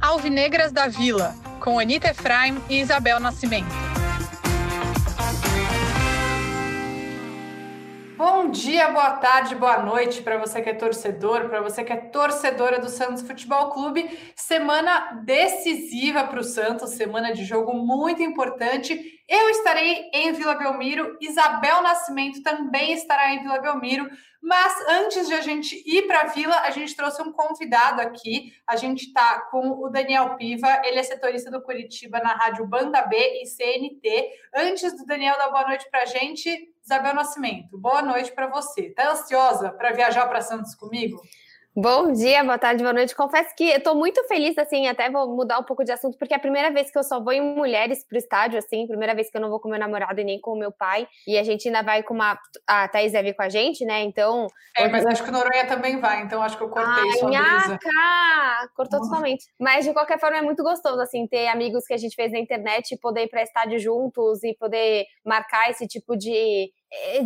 Alvinegras da Vila, com Anita Efraim e Isabel Nascimento. Bom dia, boa tarde, boa noite para você que é torcedor, para você que é torcedora do Santos Futebol Clube. Semana decisiva para o Santos, semana de jogo muito importante. Eu estarei em Vila Belmiro, Isabel Nascimento também estará em Vila Belmiro. Mas antes de a gente ir para a Vila, a gente trouxe um convidado aqui. A gente está com o Daniel Piva, ele é setorista do Curitiba na rádio Banda B e CNT. Antes do Daniel dar boa noite para a gente, Isabel Nascimento, boa noite para você. Tá ansiosa para viajar para Santos comigo? Bom dia, boa tarde, boa noite. Confesso que eu tô muito feliz, assim, até vou mudar um pouco de assunto, porque é a primeira vez que eu só vou em mulheres pro estádio, assim, primeira vez que eu não vou com meu namorado e nem com o meu pai, e a gente ainda vai com uma... A Thaís deve com a gente, né, então... É, mas acho que o Noronha também vai, então acho que eu cortei Ai, sua brisa. Cortou uhum. totalmente. Mas, de qualquer forma, é muito gostoso, assim, ter amigos que a gente fez na internet, poder ir pra estádio juntos e poder marcar esse tipo de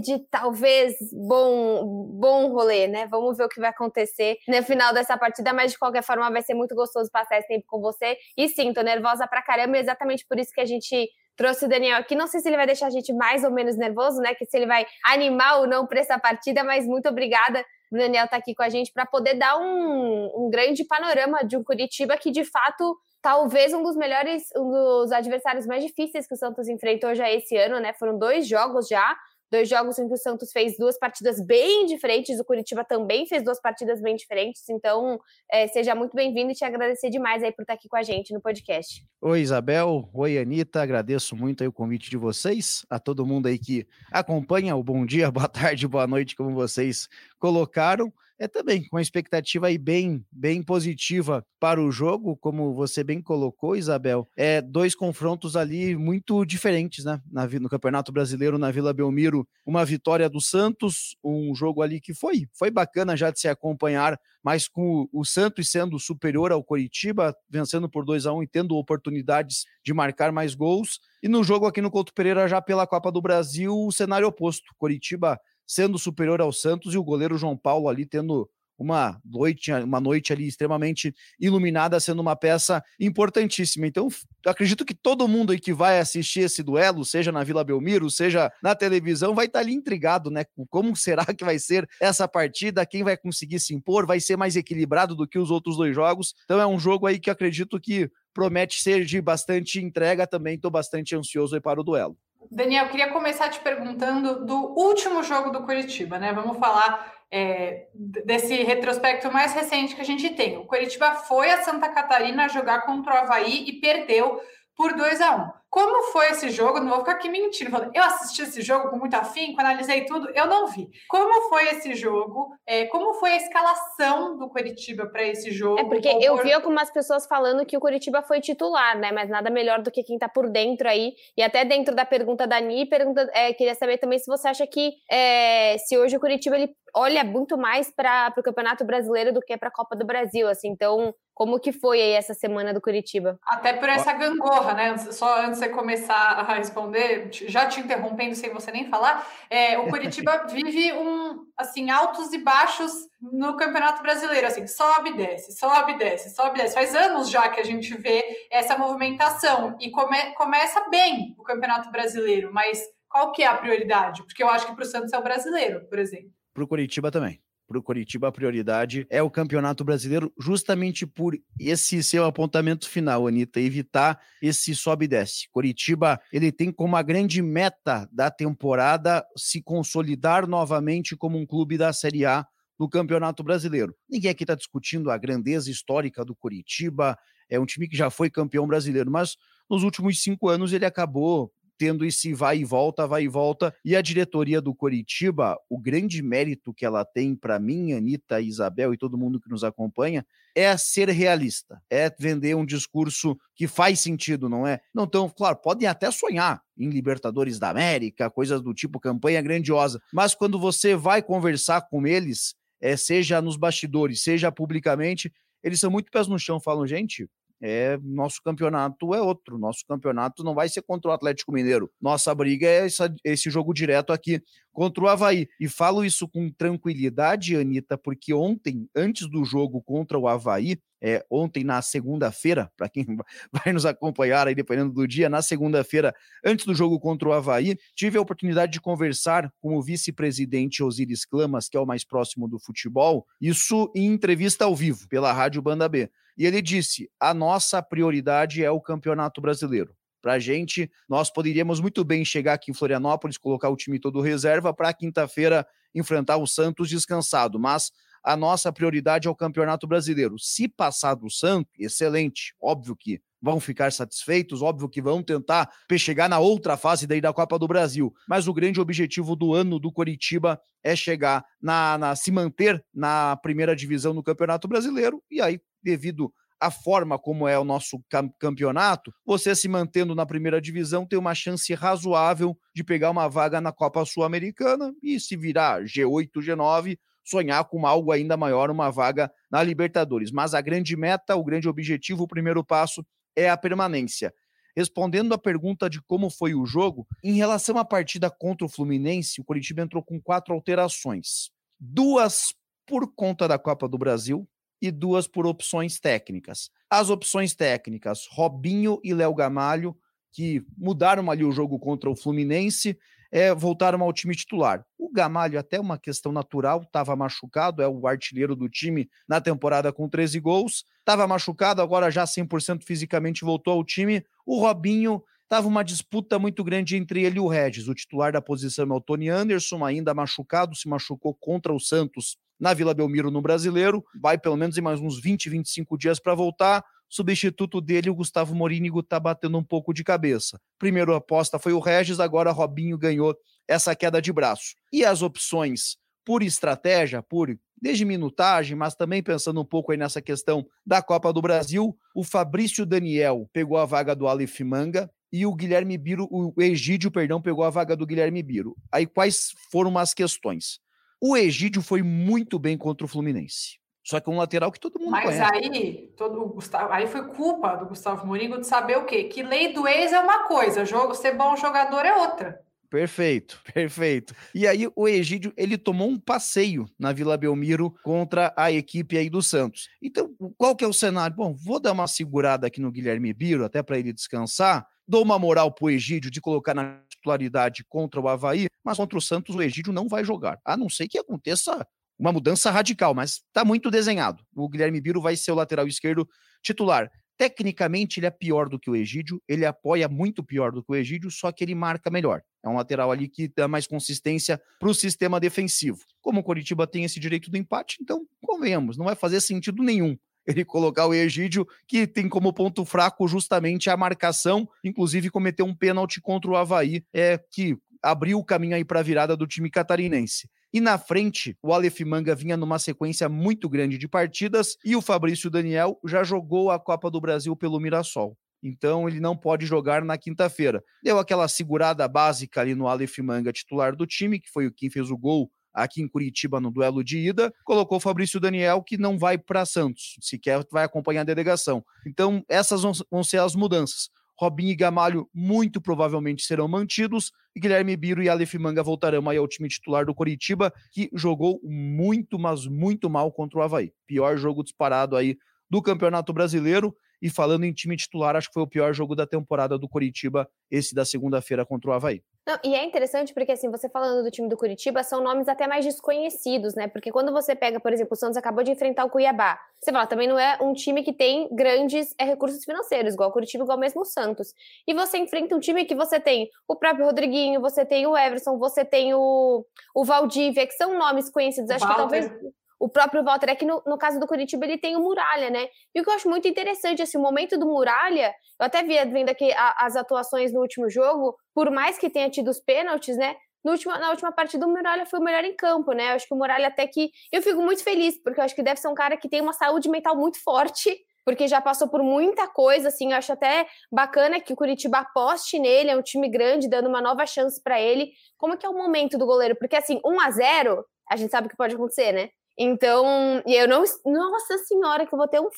de talvez bom bom rolê, né? Vamos ver o que vai acontecer no final dessa partida, mas de qualquer forma vai ser muito gostoso passar esse tempo com você. E sim, tô nervosa pra caramba, exatamente por isso que a gente trouxe o Daniel aqui. Não sei se ele vai deixar a gente mais ou menos nervoso, né? Que se ele vai animar ou não para essa partida, mas muito obrigada. O Daniel tá aqui com a gente para poder dar um, um grande panorama de um Curitiba que de fato talvez um dos melhores, um dos adversários mais difíceis que o Santos enfrentou já esse ano, né? Foram dois jogos já, dois jogos em que o Santos fez duas partidas bem diferentes, o Curitiba também fez duas partidas bem diferentes, então é, seja muito bem-vindo e te agradecer demais aí por estar aqui com a gente no podcast. Oi, Isabel, oi, Anitta, agradeço muito aí o convite de vocês, a todo mundo aí que acompanha o bom dia, boa tarde, boa noite, como vocês colocaram é também com uma expectativa aí bem, bem positiva para o jogo, como você bem colocou, Isabel. É dois confrontos ali muito diferentes, né? Na, no Campeonato Brasileiro, na Vila Belmiro, uma vitória do Santos, um jogo ali que foi, foi bacana já de se acompanhar, mas com o, Santos sendo superior ao Coritiba, vencendo por 2 a 1 um, e tendo oportunidades de marcar mais gols. E no jogo aqui no Couto Pereira, já pela Copa do Brasil, o cenário oposto. Coritiba sendo superior ao Santos e o goleiro João Paulo ali tendo uma noite, uma noite ali extremamente iluminada, sendo uma peça importantíssima. Então, acredito que todo mundo aí que vai assistir esse duelo, seja na Vila Belmiro, seja na televisão, vai estar ali intrigado, né? Como será que vai ser essa partida? Quem vai conseguir se impor? Vai ser mais equilibrado do que os outros dois jogos? Então, é um jogo aí que acredito que promete ser de bastante entrega também. Estou bastante ansioso para o duelo. Daniel, queria começar te perguntando do último jogo do Curitiba, né? Vamos falar é, desse retrospecto mais recente que a gente tem. O Curitiba foi a Santa Catarina jogar contra o Havaí e perdeu por 2 a 1 um. Como foi esse jogo? Não vou ficar aqui mentindo, falando, eu assisti esse jogo com muito afinco, analisei tudo, eu não vi. Como foi esse jogo? É, como foi a escalação do Curitiba para esse jogo? É porque eu vi algumas pessoas falando que o Curitiba foi titular, né? Mas nada melhor do que quem tá por dentro aí. E até dentro da pergunta da Ni, pergunta, é, queria saber também se você acha que é, se hoje o Curitiba ele olha muito mais para o Campeonato Brasileiro do que para a Copa do Brasil, assim. Então, como que foi aí essa semana do Curitiba? Até por essa gangorra, né? Só antes de você começar a responder, já te interrompendo sem você nem falar, é, o Curitiba vive um assim altos e baixos no Campeonato Brasileiro, assim, sobe, desce, sobe, desce, sobe, desce. Faz anos já que a gente vê essa movimentação e come, começa bem o Campeonato Brasileiro, mas qual que é a prioridade? Porque eu acho que para o Santos é o brasileiro, por exemplo. Para o Curitiba também para o Coritiba a prioridade é o Campeonato Brasileiro, justamente por esse seu apontamento final, Anitta, evitar esse sobe e desce. Coritiba, ele tem como a grande meta da temporada se consolidar novamente como um clube da Série A no Campeonato Brasileiro. Ninguém aqui está discutindo a grandeza histórica do Coritiba, é um time que já foi campeão brasileiro, mas nos últimos cinco anos ele acabou tendo esse vai e volta, vai e volta. E a diretoria do Coritiba, o grande mérito que ela tem para mim, Anitta, Isabel e todo mundo que nos acompanha, é ser realista, é vender um discurso que faz sentido, não é? Não tão, claro, podem até sonhar em Libertadores da América, coisas do tipo campanha grandiosa, mas quando você vai conversar com eles, é, seja nos bastidores, seja publicamente, eles são muito pés no chão, falam, gente, É, nosso campeonato é outro. Nosso campeonato não vai ser contra o Atlético Mineiro. Nossa briga é essa, esse jogo direto aqui contra o Havaí. E falo isso com tranquilidade, Anitta, porque ontem, antes do jogo contra o Havaí, é, ontem na segunda-feira, para quem vai nos acompanhar aí dependendo do dia, na segunda-feira, antes do jogo contra o Havaí, tive a oportunidade de conversar com o vice-presidente Osiris Clamas, que é o mais próximo do futebol, isso em entrevista ao vivo, pela Rádio Banda B. E ele disse: a nossa prioridade é o Campeonato Brasileiro. Para a gente, nós poderíamos muito bem chegar aqui em Florianópolis, colocar o time todo reserva para quinta-feira enfrentar o Santos descansado, mas a nossa prioridade é o Campeonato Brasileiro. Se passar do Santos, excelente, óbvio que vão ficar satisfeitos, óbvio que vão tentar chegar na outra fase daí da Copa do Brasil, mas o grande objetivo do ano do Coritiba é chegar na, na se manter na primeira divisão do Campeonato Brasileiro e aí devido à forma como é o nosso campeonato, você se mantendo na primeira divisão tem uma chance razoável de pegar uma vaga na Copa Sul-Americana e se virar G8, G9, sonhar com algo ainda maior, uma vaga na Libertadores. Mas a grande meta, o grande objetivo, o primeiro passo é a permanência. Respondendo à pergunta de como foi o jogo, em relação à partida contra o Fluminense, o Curitiba entrou com quatro alterações. Duas por conta da Copa do Brasil, e duas por opções técnicas. As opções técnicas, Robinho e Léo Gamalho, que mudaram ali o jogo contra o Fluminense, é, voltaram ao time titular. O Gamalho, até uma questão natural, estava machucado, é o artilheiro do time na temporada com 13 gols, estava machucado, agora já 100% fisicamente voltou ao time. O Robinho estava uma disputa muito grande entre ele e o Regis. O titular da posição é o Tony Anderson, ainda machucado, se machucou contra o Santos na Vila Belmiro no Brasileiro, vai pelo menos em mais uns 20, 25 dias para voltar. Substituto dele, o Gustavo Morínigo, está batendo um pouco de cabeça. Primeiro aposta foi o Regis, agora Robinho ganhou essa queda de braço. E as opções por estratégia, por desde minutagem, mas também pensando um pouco aí nessa questão da Copa do Brasil, o Fabrício Daniel pegou a vaga do Aleph Manga e o Guilherme Biro, o Egídio, perdão, pegou a vaga do Guilherme Biro. Aí quais foram as questões? O Egídio foi muito bem contra o Fluminense. Só que um lateral que todo mundo Mas conhece. aí, todo Gustavo, aí foi culpa do Gustavo Mourinho de saber o quê? Que lei do ex é uma coisa, jogo ser bom jogador é outra. Perfeito, perfeito. E aí o Egídio, ele tomou um passeio na Vila Belmiro contra a equipe aí do Santos. Então, qual que é o cenário? Bom, vou dar uma segurada aqui no Guilherme Biro, até para ele descansar, Dou uma moral pro Egídio de colocar na titularidade contra o Havaí, mas contra o Santos o Egídio não vai jogar. A não ser que aconteça uma mudança radical, mas está muito desenhado. O Guilherme Biro vai ser o lateral esquerdo titular. Tecnicamente, ele é pior do que o Egídio, ele apoia muito pior do que o Egídio, só que ele marca melhor. É um lateral ali que dá mais consistência para o sistema defensivo. Como o Coritiba tem esse direito do empate, então, convenhamos, não vai fazer sentido nenhum ele colocar o Egídio, que tem como ponto fraco justamente a marcação, inclusive cometeu um pênalti contra o Havaí, é, que abriu o caminho aí para a virada do time catarinense. E na frente, o Aleph Manga vinha numa sequência muito grande de partidas e o Fabrício Daniel já jogou a Copa do Brasil pelo Mirassol. Então ele não pode jogar na quinta-feira. Deu aquela segurada básica ali no Aleph Manga, titular do time, que foi o quem fez o gol aqui em Curitiba no duelo de ida, colocou o Fabrício Daniel, que não vai para Santos, sequer vai acompanhar a delegação. Então, essas vão ser as mudanças. Robinho e Gamalho muito provavelmente serão mantidos, e Guilherme Biro e Aleph Manga voltarão aí ao time titular do Coritiba, que jogou muito, mas muito mal contra o Havaí. Pior jogo disparado aí do Campeonato Brasileiro. E falando em time titular, acho que foi o pior jogo da temporada do Coritiba, esse da segunda-feira contra o Havaí. Não, e é interessante porque, assim, você falando do time do Curitiba, são nomes até mais desconhecidos, né? Porque quando você pega, por exemplo, o Santos acabou de enfrentar o Cuiabá, você fala, também não é um time que tem grandes é, recursos financeiros, igual o Curitiba, igual mesmo o Santos. E você enfrenta um time que você tem o próprio Rodriguinho, você tem o Everson, você tem o, o Valdívia, que são nomes conhecidos. Acho Walter. que talvez o próprio Walter, é que no, no, caso do Curitiba ele tem o Muralha, né? E o que eu acho muito interessante, assim, o momento do Muralha, eu até vi vendo aqui a, as atuações no último jogo, por mais que tenha tido os pênaltis, né? No último, na última partida, o Muralha foi o melhor em campo, né? Eu acho que o Muralha até que. Eu fico muito feliz, porque eu acho que deve ser um cara que tem uma saúde mental muito forte, porque já passou por muita coisa, assim. Eu acho até bacana que o Curitiba aposte nele, é um time grande, dando uma nova chance para ele. Como que é o momento do goleiro? Porque, assim, 1 a 0 a gente sabe o que pode acontecer, né? Então, e eu não. Nossa senhora, que eu vou ter um.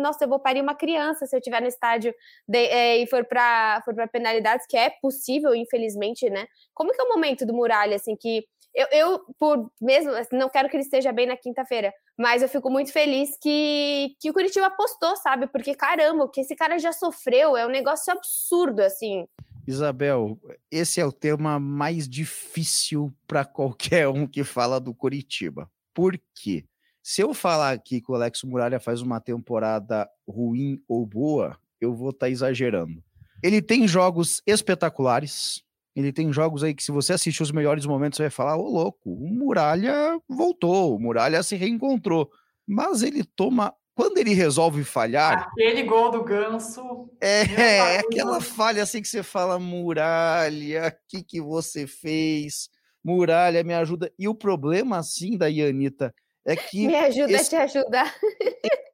Nossa, eu vou parir uma criança se eu estiver no estádio de, é, e for para for penalidades, que é possível, infelizmente, né? Como que é o momento do Muralha, assim, que eu, eu por mesmo, assim, não quero que ele esteja bem na quinta-feira, mas eu fico muito feliz que, que o Curitiba apostou, sabe? Porque, caramba, o que esse cara já sofreu é um negócio absurdo, assim. Isabel, esse é o tema mais difícil para qualquer um que fala do Curitiba. Por quê? Se eu falar aqui que o Alex Muralha faz uma temporada ruim ou boa, eu vou estar tá exagerando. Ele tem jogos espetaculares. Ele tem jogos aí que, se você assistir os melhores momentos, você vai falar: Ô louco, o Muralha voltou, o Muralha se reencontrou. Mas ele toma quando ele resolve falhar. Aquele gol do ganso. É, é aquela falha assim que você fala, muralha, o que, que você fez? Muralha, me ajuda. E o problema, assim, da Ianita é que. Me ajuda esse... a te ajudar.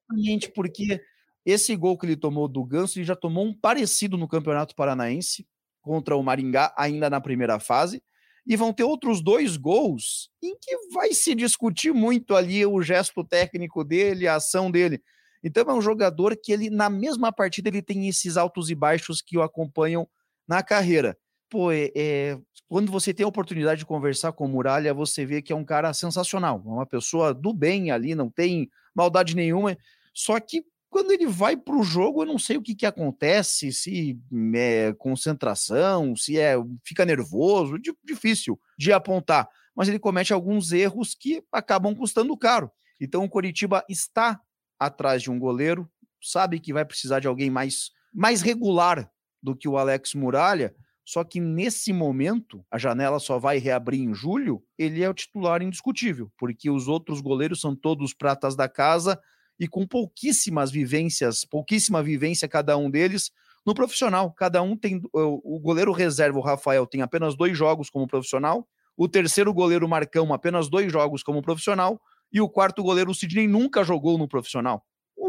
Exatamente, porque esse gol que ele tomou do Ganso, ele já tomou um parecido no Campeonato Paranaense contra o Maringá, ainda na primeira fase e vão ter outros dois gols em que vai se discutir muito ali o gesto técnico dele, a ação dele. Então é um jogador que ele na mesma partida ele tem esses altos e baixos que o acompanham na carreira. Pô, é, é, quando você tem a oportunidade de conversar com o Muralha, você vê que é um cara sensacional, uma pessoa do bem ali, não tem maldade nenhuma. Só que quando ele vai para o jogo, eu não sei o que, que acontece, se é concentração, se é fica nervoso, difícil de apontar. Mas ele comete alguns erros que acabam custando caro. Então o Coritiba está atrás de um goleiro, sabe que vai precisar de alguém mais, mais regular do que o Alex Muralha. Só que nesse momento, a janela só vai reabrir em julho, ele é o titular indiscutível, porque os outros goleiros são todos pratas da casa, e com pouquíssimas vivências, pouquíssima vivência cada um deles no profissional. Cada um tem. O goleiro reserva, o Rafael, tem apenas dois jogos como profissional. O terceiro goleiro, Marcão, apenas dois jogos como profissional. E o quarto goleiro, o Sidney, nunca jogou no profissional.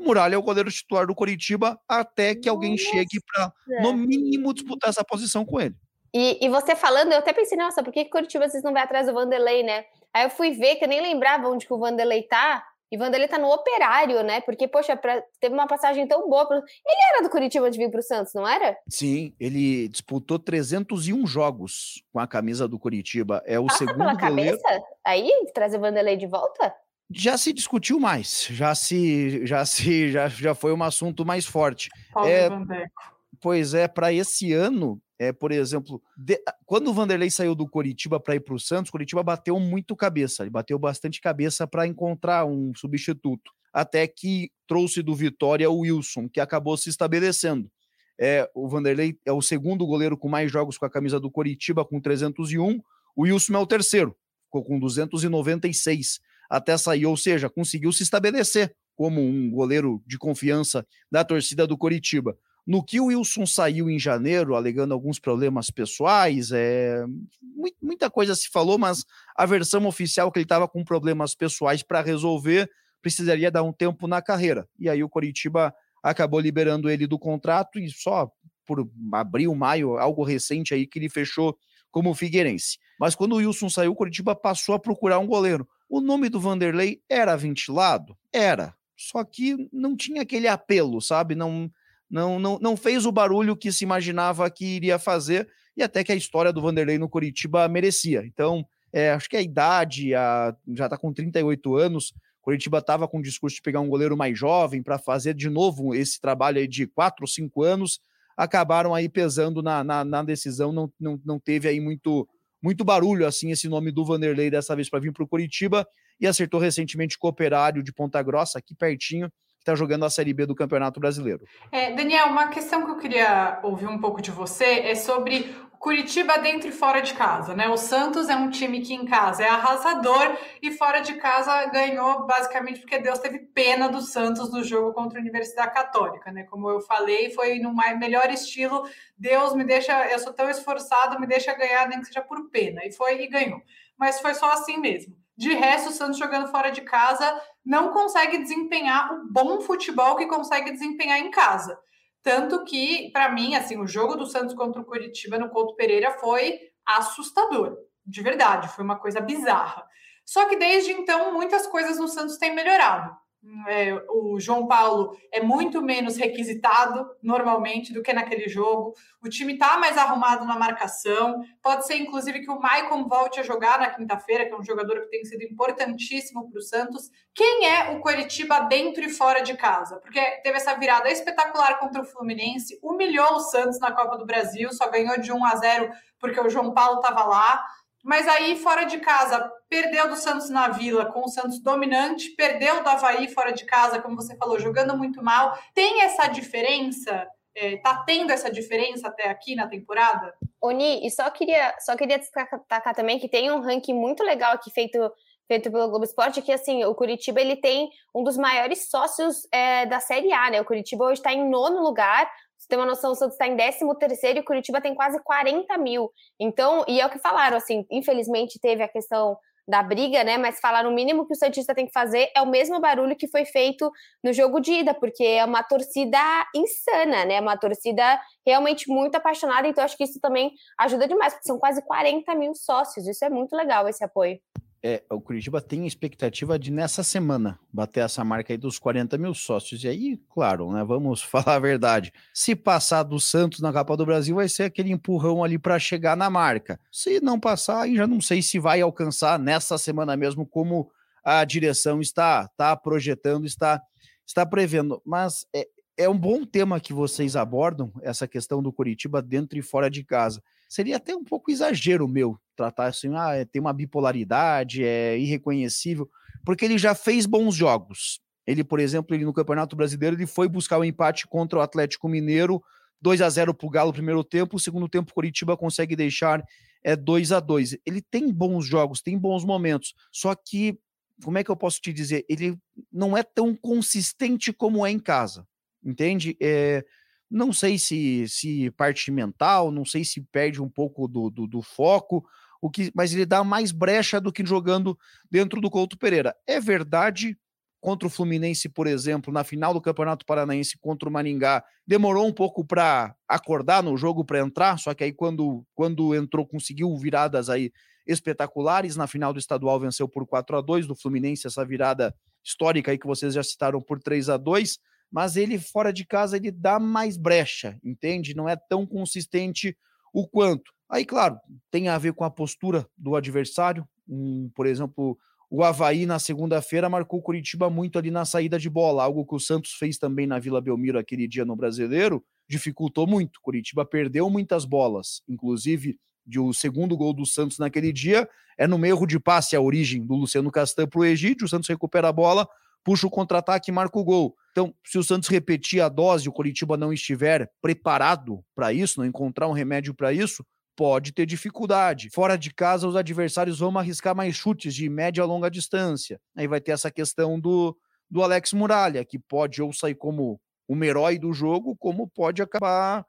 O Muralha é o goleiro titular do Coritiba até que alguém Nossa. chegue para, no mínimo, disputar essa posição com ele. E, e, você falando, eu até pensei, nossa, por que Curitiba vocês não vai atrás do Vanderlei, né? Aí eu fui ver que eu nem lembrava onde que o Vanderlei tá. E Vanderlei tá no operário, né? Porque, poxa, pra, teve uma passagem tão boa. Pro... Ele era do Curitiba de vir pro Santos, não era? Sim, ele disputou 301 jogos com a camisa do Curitiba. É o Passa segundo pela goleiro. cabeça? Aí, trazer Vanderlei de volta? Já se discutiu mais, já se, já se, já, já foi um assunto mais forte. Paulo é. Pois é, para esse ano, é, por exemplo, de, quando o Vanderlei saiu do Coritiba para ir para o Santos, o Coritiba bateu muito cabeça, ele bateu bastante cabeça para encontrar um substituto, até que trouxe do Vitória o Wilson, que acabou se estabelecendo. É, o Vanderlei é o segundo goleiro com mais jogos com a camisa do Coritiba, com 301, o Wilson é o terceiro, ficou com 296 até sair, ou seja, conseguiu se estabelecer como um goleiro de confiança da torcida do Coritiba. No que o Wilson saiu em janeiro, alegando alguns problemas pessoais, é, muita coisa se falou, mas a versão oficial que ele estava com problemas pessoais para resolver precisaria dar um tempo na carreira. E aí o Coritiba acabou liberando ele do contrato e só por abril, maio, algo recente aí que ele fechou como Figueirense. Mas quando o Wilson saiu, o Coritiba passou a procurar um goleiro. O nome do Vanderlei era ventilado? Era. Só que não tinha aquele apelo, sabe? Não não, não, não fez o barulho que se imaginava que iria fazer e até que a história do Vanderlei no Curitiba merecia. Então, é, acho que a idade, a, já está com 38 anos, Curitiba estava com o discurso de pegar um goleiro mais jovem para fazer de novo esse trabalho aí de 4 ou 5 anos, acabaram aí pesando na, na, na, decisão, não, não, não teve aí muito, muito barulho assim esse nome do Vanderlei dessa vez para vir para o Curitiba e acertou recentemente com o de Ponta Grossa, aqui pertinho, está jogando a Série B do Campeonato Brasileiro. É, Daniel, uma questão que eu queria ouvir um pouco de você é sobre Curitiba dentro e fora de casa, né? O Santos é um time que em casa é arrasador e fora de casa ganhou basicamente porque Deus teve pena do Santos no jogo contra a Universidade Católica, né? Como eu falei, foi no melhor estilo. Deus me deixa, eu sou tão esforçado, me deixa ganhar nem que seja por pena. E foi e ganhou. Mas foi só assim mesmo. De resto, o Santos jogando fora de casa não consegue desempenhar o bom futebol que consegue desempenhar em casa. Tanto que, para mim, assim, o jogo do Santos contra o Curitiba no Couto Pereira foi assustador, de verdade, foi uma coisa bizarra. Só que desde então, muitas coisas no Santos têm melhorado. É, o João Paulo é muito menos requisitado normalmente do que naquele jogo. O time está mais arrumado na marcação. Pode ser, inclusive, que o Maicon volte a jogar na quinta-feira, que é um jogador que tem sido importantíssimo para o Santos. Quem é o Coritiba dentro e fora de casa? Porque teve essa virada espetacular contra o Fluminense, humilhou o Santos na Copa do Brasil, só ganhou de 1 a 0 porque o João Paulo estava lá. Mas aí, fora de casa, perdeu do Santos na Vila, com o Santos dominante, perdeu do Havaí fora de casa, como você falou, jogando muito mal. Tem essa diferença? É, tá tendo essa diferença até aqui na temporada? Oni, e só queria, só queria destacar também que tem um ranking muito legal aqui feito feito pelo Globo Esporte, que assim, o Curitiba ele tem um dos maiores sócios é, da Série A, né? O Curitiba hoje está em nono lugar, você tem uma noção, o Santos está em 13 terceiro e o Curitiba tem quase 40 mil. Então, e é o que falaram, assim, infelizmente teve a questão da briga, né? Mas falar o mínimo que o Santista tem que fazer é o mesmo barulho que foi feito no jogo de ida, porque é uma torcida insana, né? Uma torcida realmente muito apaixonada, então acho que isso também ajuda demais, porque são quase 40 mil sócios. Isso é muito legal, esse apoio é, o Curitiba tem expectativa de nessa semana bater essa marca aí dos 40 mil sócios. E aí, claro, né? Vamos falar a verdade. Se passar do Santos na Copa do Brasil, vai ser aquele empurrão ali para chegar na marca. Se não passar, aí já não sei se vai alcançar nessa semana mesmo, como a direção está, está projetando, está, está prevendo. Mas é, é um bom tema que vocês abordam, essa questão do Curitiba dentro e fora de casa. Seria até um pouco exagero meu tratar assim, ah, tem uma bipolaridade, é irreconhecível, porque ele já fez bons jogos. Ele, por exemplo, ele no Campeonato Brasileiro, ele foi buscar o um empate contra o Atlético Mineiro, 2 a 0 para o Galo no primeiro tempo, segundo tempo Curitiba consegue deixar é 2 a 2 Ele tem bons jogos, tem bons momentos, só que, como é que eu posso te dizer? Ele não é tão consistente como é em casa, entende? É, não sei se, se parte mental, não sei se perde um pouco do, do, do foco, o que, mas ele dá mais brecha do que jogando dentro do Couto Pereira. É verdade, contra o Fluminense, por exemplo, na final do Campeonato Paranaense contra o Maringá, demorou um pouco para acordar no jogo para entrar, só que aí quando, quando entrou conseguiu viradas aí espetaculares, na final do estadual venceu por 4 a 2 do Fluminense, essa virada histórica aí que vocês já citaram por 3 a 2 mas ele fora de casa ele dá mais brecha, entende? Não é tão consistente o quanto. Aí, claro, tem a ver com a postura do adversário. Um, por exemplo, o Havaí na segunda-feira marcou o Curitiba muito ali na saída de bola, algo que o Santos fez também na Vila Belmiro aquele dia no Brasileiro, dificultou muito. Curitiba perdeu muitas bolas, inclusive de o segundo gol do Santos naquele dia é no erro de passe a origem do Luciano Castan para o Egídio, o Santos recupera a bola, puxa o contra-ataque e marca o gol. Então, se o Santos repetir a dose e o Curitiba não estiver preparado para isso, não encontrar um remédio para isso, pode ter dificuldade. Fora de casa, os adversários vão arriscar mais chutes de média a longa distância. Aí vai ter essa questão do, do Alex Muralha, que pode ou sair como um herói do jogo, como pode acabar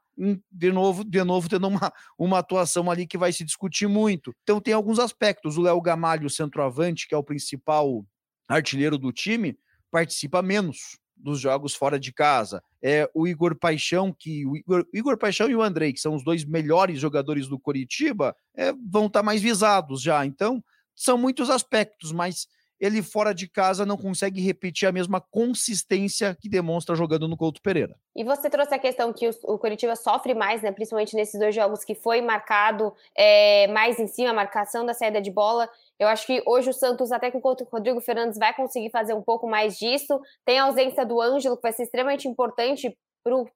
de novo, de novo tendo uma, uma atuação ali que vai se discutir muito. Então tem alguns aspectos. O Léo Gamalho, centroavante, que é o principal artilheiro do time, participa menos dos jogos fora de casa. É o Igor Paixão, que o Igor, Igor Paixão e o Andrei, que são os dois melhores jogadores do Coritiba, é, vão estar tá mais visados já. Então, são muitos aspectos, mas ele fora de casa não consegue repetir a mesma consistência que demonstra jogando no Couto Pereira. E você trouxe a questão que o, o Curitiba sofre mais, né, principalmente nesses dois jogos que foi marcado é, mais em cima, a marcação da saída de bola. Eu acho que hoje o Santos, até que o Rodrigo Fernandes vai conseguir fazer um pouco mais disso. Tem a ausência do Ângelo, que vai ser extremamente importante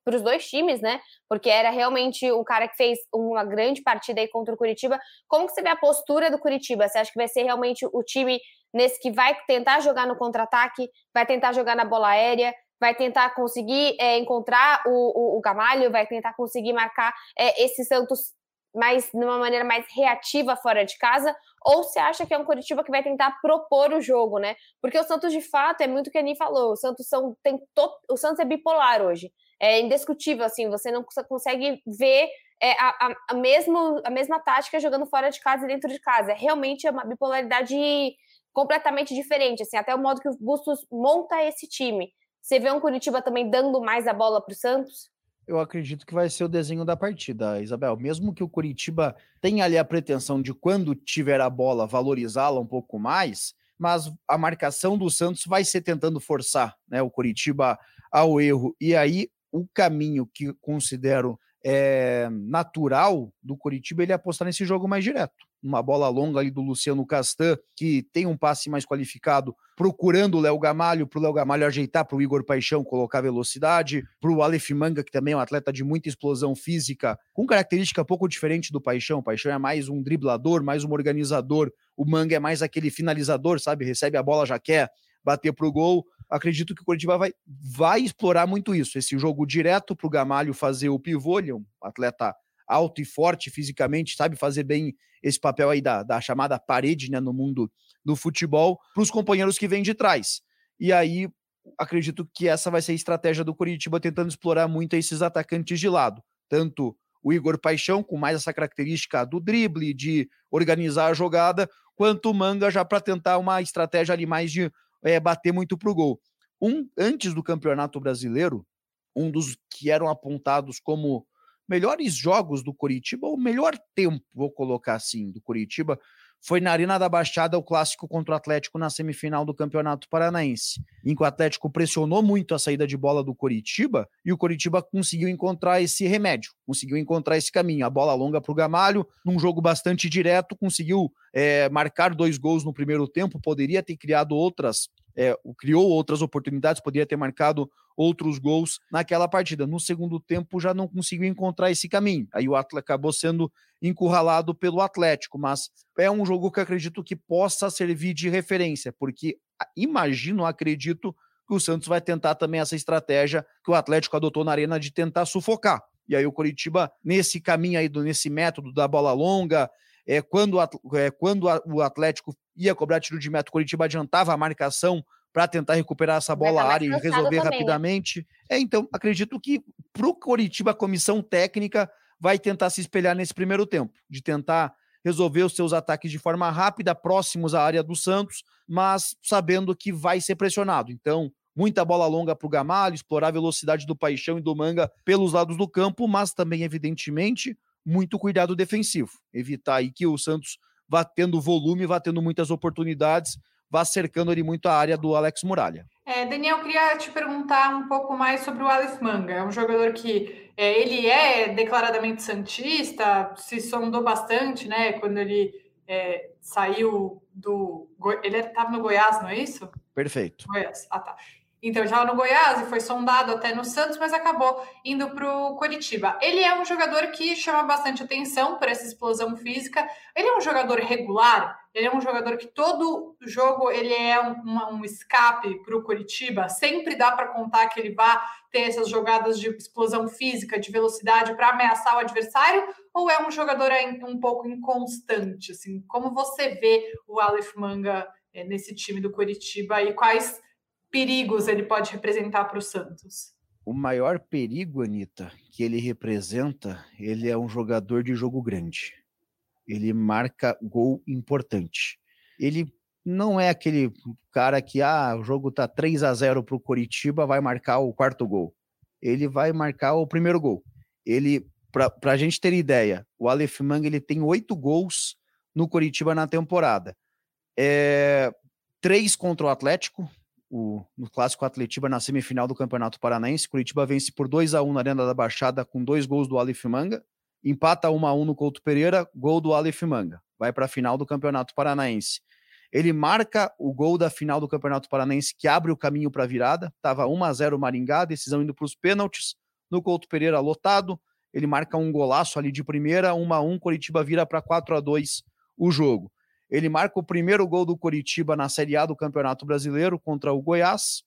para os dois times, né? Porque era realmente o cara que fez uma grande partida aí contra o Curitiba. Como que você vê a postura do Curitiba? Você acha que vai ser realmente o time nesse que vai tentar jogar no contra-ataque, vai tentar jogar na bola aérea, vai tentar conseguir é, encontrar o, o, o, Gamalho, vai tentar conseguir marcar é, esse Santos mais de uma maneira mais reativa fora de casa, ou você acha que é um Curitiba que vai tentar propor o jogo, né? Porque o Santos, de fato, é muito o que a Ani falou. O Santos, são, tem to... o Santos é bipolar hoje. É indiscutível, assim, você não consegue ver é, a, a, a, mesmo, a mesma tática jogando fora de casa e dentro de casa. Realmente é uma bipolaridade completamente diferente, assim, até o modo que o Bustos monta esse time. Você vê um Curitiba também dando mais a bola para o Santos? Eu acredito que vai ser o desenho da partida, Isabel. Mesmo que o Curitiba tenha ali a pretensão de, quando tiver a bola, valorizá-la um pouco mais, mas a marcação do Santos vai ser tentando forçar né, o Curitiba ao erro. E aí, o caminho que considero é, natural do Curitiba ele apostar nesse jogo mais direto. Uma bola longa ali do Luciano Castan, que tem um passe mais qualificado, procurando o Léo Gamalho, para o Léo Gamalho ajeitar para o Igor Paixão colocar velocidade, para o Aleph Manga, que também é um atleta de muita explosão física, com característica pouco diferente do Paixão. O Paixão é mais um driblador, mais um organizador, o Manga é mais aquele finalizador, sabe? Recebe a bola, já quer bater para o gol acredito que o Curitiba vai, vai explorar muito isso, esse jogo direto para o Gamalho fazer o pivô, ele é um atleta alto e forte fisicamente, sabe fazer bem esse papel aí da, da chamada parede né, no mundo do futebol, para os companheiros que vêm de trás. E aí, acredito que essa vai ser a estratégia do Curitiba, tentando explorar muito esses atacantes de lado, tanto o Igor Paixão, com mais essa característica do drible, de organizar a jogada, quanto o Manga já para tentar uma estratégia ali mais de é, bater muito para o gol. Um, antes do Campeonato Brasileiro, um dos que eram apontados como melhores jogos do Curitiba, ou melhor tempo, vou colocar assim, do Curitiba, foi na Arena da Baixada o clássico contra o Atlético na semifinal do Campeonato Paranaense, em que o Atlético pressionou muito a saída de bola do Coritiba e o Coritiba conseguiu encontrar esse remédio, conseguiu encontrar esse caminho. A bola longa para o Gamalho, num jogo bastante direto, conseguiu é, marcar dois gols no primeiro tempo, poderia ter criado outras é, criou outras oportunidades, poderia ter marcado outros gols naquela partida. No segundo tempo já não conseguiu encontrar esse caminho. Aí o Atlético acabou sendo encurralado pelo Atlético, mas é um jogo que acredito que possa servir de referência, porque imagino, acredito que o Santos vai tentar também essa estratégia que o Atlético adotou na arena de tentar sufocar. E aí o Coritiba, nesse caminho aí, nesse método da bola longa, é, quando, é, quando o Atlético ia cobrar tiro de meta, o Curitiba adiantava a marcação para tentar recuperar essa bola área e resolver também, rapidamente. Né? É, então, acredito que para o Coritiba, a comissão técnica vai tentar se espelhar nesse primeiro tempo, de tentar resolver os seus ataques de forma rápida, próximos à área do Santos, mas sabendo que vai ser pressionado. Então, muita bola longa para o Gamalho, explorar a velocidade do Paixão e do Manga pelos lados do campo, mas também, evidentemente, muito cuidado defensivo. Evitar aí que o Santos vá tendo volume, vá tendo muitas oportunidades, vá cercando ali muito a área do Alex Muralha. É, Daniel, queria te perguntar um pouco mais sobre o Aleph Manga. É um jogador que é, ele é declaradamente santista, se sondou bastante, né? Quando ele é, saiu do. Ele estava no Goiás, não é isso? Perfeito. Goiás. Ah, tá. Então, já no Goiás e foi sondado até no Santos, mas acabou indo para o Curitiba. Ele é um jogador que chama bastante atenção por essa explosão física. Ele é um jogador regular, ele é um jogador que todo jogo ele é um, um escape para o Curitiba. Sempre dá para contar que ele vai ter essas jogadas de explosão física, de velocidade para ameaçar o adversário, ou é um jogador um pouco inconstante? Assim, como você vê o Aleph Manga é, nesse time do Curitiba e quais perigos ele pode representar para o Santos? O maior perigo, Anitta, que ele representa, ele é um jogador de jogo grande. Ele marca gol importante. Ele não é aquele cara que, ah, o jogo tá 3 a 0 para o Coritiba, vai marcar o quarto gol. Ele vai marcar o primeiro gol. Ele, para a gente ter ideia, o Aleph Manga ele tem oito gols no Coritiba na temporada. É, três contra o Atlético, o, no clássico Atletiba na semifinal do Campeonato Paranaense. Curitiba vence por 2 a 1 na Arena da Baixada com dois gols do Aleph Manga. Empata 1 a 1 no Couto Pereira, gol do Aleph Manga. Vai para a final do Campeonato Paranaense. Ele marca o gol da final do Campeonato Paranaense que abre o caminho para a virada. Tava 1 a 0 Maringá, decisão indo para os pênaltis. No Couto Pereira lotado, ele marca um golaço ali de primeira, 1 a 1, Curitiba vira para 4 a 2 o jogo. Ele marca o primeiro gol do Coritiba na Série A do Campeonato Brasileiro contra o Goiás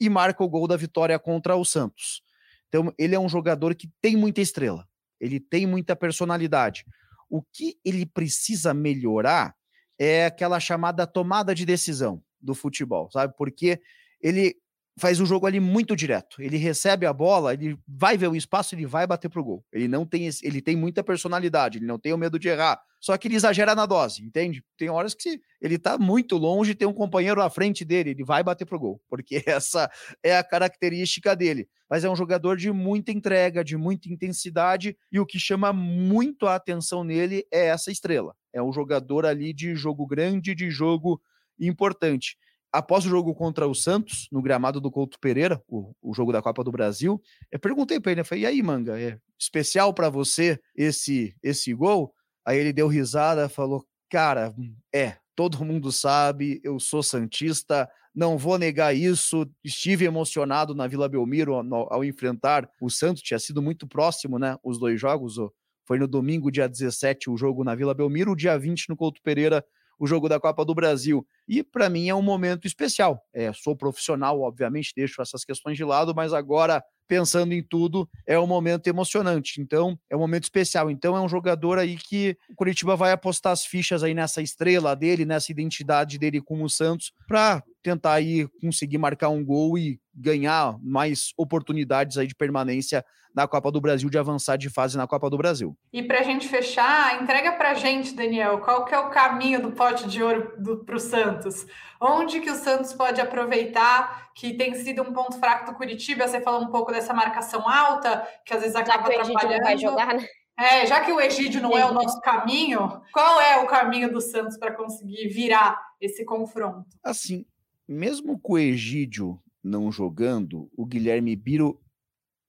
e marca o gol da vitória contra o Santos. Então, ele é um jogador que tem muita estrela, ele tem muita personalidade. O que ele precisa melhorar é aquela chamada tomada de decisão do futebol, sabe? Porque ele faz o jogo ali muito direto. Ele recebe a bola, ele vai ver o espaço, ele vai bater pro gol. Ele não tem, ele tem muita personalidade, ele não tem o medo de errar. Só que ele exagera na dose, entende? Tem horas que ele tá muito longe, tem um companheiro à frente dele, ele vai bater pro gol, porque essa é a característica dele. Mas é um jogador de muita entrega, de muita intensidade, e o que chama muito a atenção nele é essa estrela. É um jogador ali de jogo grande, de jogo importante após o jogo contra o Santos, no gramado do Couto Pereira, o, o jogo da Copa do Brasil, eu perguntei para ele, eu falei, e aí, Manga, é especial para você esse esse gol? Aí ele deu risada, falou, cara, é, todo mundo sabe, eu sou santista, não vou negar isso. Estive emocionado na Vila Belmiro ao, ao, enfrentar o Santos, tinha sido muito próximo, né? Os dois jogos. Foi no domingo, dia 17, o jogo na Vila Belmiro, dia 20 no Couto Pereira, o jogo da Copa do Brasil. E para mim é um momento especial. É, sou profissional, obviamente, deixo essas questões de lado, mas agora, pensando em tudo, é um momento emocionante. Então, é um momento especial. Então, é um jogador aí que o Curitiba vai apostar as fichas aí nessa estrela dele, nessa identidade dele com o Santos, para tentar aí conseguir marcar um gol e ganhar mais oportunidades aí de permanência na Copa do Brasil, de avançar de fase na Copa do Brasil. E para a gente fechar, entrega para a gente, Daniel, qual que é o caminho do pote de ouro para o Santos? Onde que o Santos pode aproveitar que tem sido um ponto fraco do Curitiba? Você falou um pouco dessa marcação alta, que às vezes acaba Já atrapalhando. vai jogar, né? É, já que o Egídio não é o nosso caminho, qual é o caminho do Santos para conseguir virar esse confronto? Assim, mesmo com o Egídio não jogando, o Guilherme Biro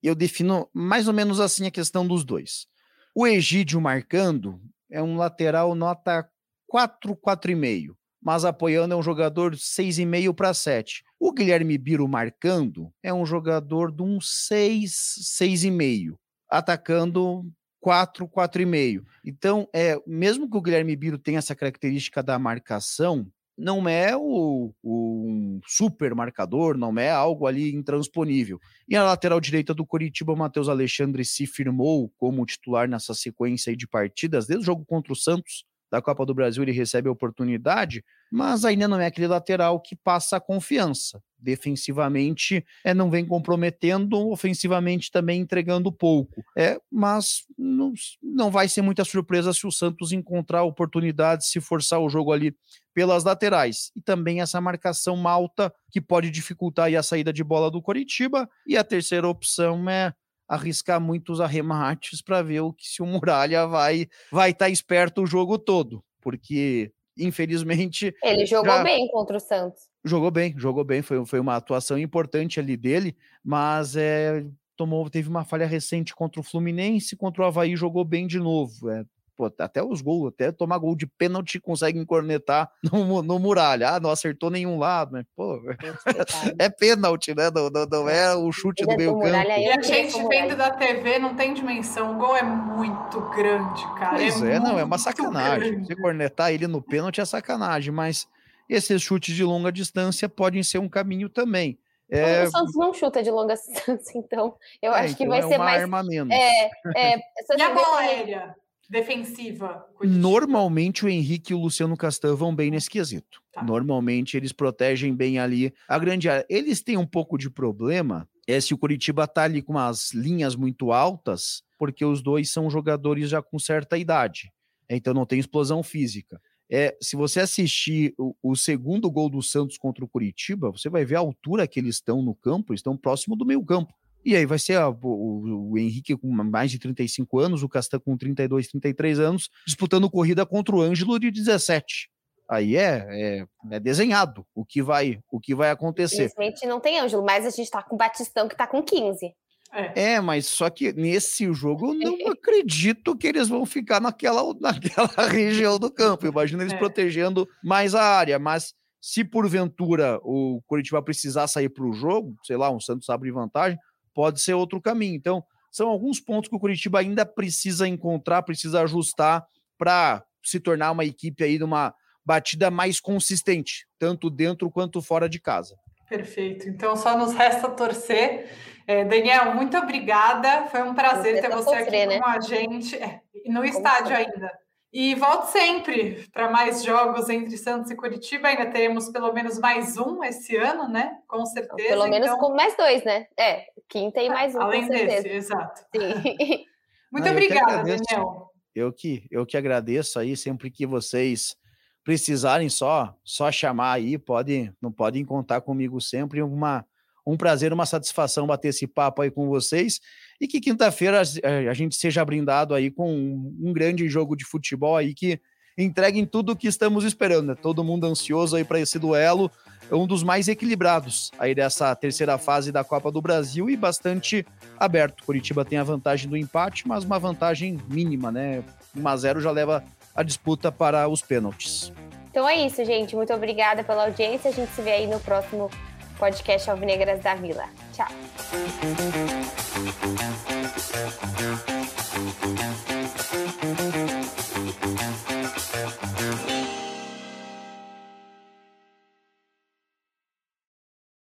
eu defino mais ou menos assim a questão dos dois. O Egídio marcando é um lateral nota 4, 4,5, mas apoiando é um jogador 6,5 para 7. O Guilherme Biro marcando é um jogador de um 6, 6,5, atacando 4, 4,5. Então, é, mesmo que o Guilherme Biro tenha essa característica da marcação, não é o, o, um super marcador, não é algo ali intransponível. E a lateral direita do Coritiba, Matheus Alexandre se firmou como titular nessa sequência de partidas, desde o jogo contra o Santos, da Copa do Brasil, ele recebe a oportunidade, mas ainda não é aquele lateral que passa a confiança. Defensivamente, é, não vem comprometendo, ofensivamente também entregando pouco. É, mas não, não vai ser muita surpresa se o Santos encontrar oportunidade, se forçar o jogo ali pelas laterais. E também essa marcação malta que pode dificultar a saída de bola do Coritiba. E a terceira opção é arriscar muitos arremates para ver o que se o Muralha vai vai estar tá esperto o jogo todo, porque infelizmente ele jogou já... bem contra o Santos. Jogou bem, jogou bem, foi, foi uma atuação importante ali dele, mas é, tomou teve uma falha recente contra o Fluminense, contra o Havaí jogou bem de novo. É, pô, até os gols, até tomar gol de pênalti conseguem cornetar no, no muralha. Ah, não acertou nenhum lado, mas, pô, é pênalti, né? Não, não, não é o chute do meio campo. E a gente vendo da TV não tem dimensão. O gol é muito grande, cara. Pois é, é não, é uma sacanagem. Grande. Você cornetar ele no pênalti é sacanagem, mas esses chutes de longa distância podem ser um caminho também. É... O Santos não chuta de longa distância, então eu é, acho que então vai é ser mais. Arma menos. É, é, e a bola aérea? Defensiva? Normalmente o Henrique e o Luciano Castan vão bem nesse quesito. Tá. Normalmente eles protegem bem ali a grande área. Eles têm um pouco de problema é se o Curitiba tá ali com umas linhas muito altas, porque os dois são jogadores já com certa idade. Então não tem explosão física. É, se você assistir o, o, segundo gol do Santos contra o Curitiba, você vai ver a altura que eles estão no campo, eles estão próximo do meio campo. E aí vai ser a, o, o, Henrique com mais de 35 anos, o Castan com 32, 33 anos, disputando corrida contra o Ângelo de 17. Aí é, é, é, desenhado o que vai o que vai acontecer. Infelizmente não tem Ângelo, mas a gente tá com o Batistão que tá com 15. É. é, mas só que nesse jogo eu não acredito que eles vão ficar naquela, naquela região do campo. Imagina eles é. protegendo mais a área, mas se porventura o Curitiba precisar sair para o jogo, sei lá, um Santos abre vantagem, pode ser outro caminho. Então, são alguns pontos que o Curitiba ainda precisa encontrar, precisa ajustar para se tornar uma equipe aí de uma batida mais consistente, tanto dentro quanto fora de casa. Perfeito. Então só nos resta torcer. É, Daniel, muito obrigada. Foi um prazer ter você aqui né? com a gente é, no estádio ainda. E volte sempre para mais jogos entre Santos e Curitiba. Ainda teremos pelo menos mais um esse ano, né? Com certeza. Pelo menos então... com mais dois, né? É, quinta e mais um. Além desse, exato. Sim. Muito obrigada, Daniel. Eu que, eu que agradeço aí, sempre que vocês precisarem só só chamar aí, pode, não podem contar comigo sempre. Uma, um prazer, uma satisfação bater esse papo aí com vocês e que quinta-feira a, a, gente seja brindado aí com um, um, grande jogo de futebol aí que entreguem tudo o que estamos esperando. Né? Todo mundo ansioso aí para esse duelo, é um dos mais equilibrados aí dessa terceira fase da Copa do Brasil e bastante aberto. Curitiba tem a vantagem do empate, mas uma vantagem mínima, né? 1 a 0 já leva a disputa para os pênaltis. Então é isso, gente. Muito obrigada pela audiência. A gente se vê aí no próximo podcast Alvinegras da Vila. Tchau.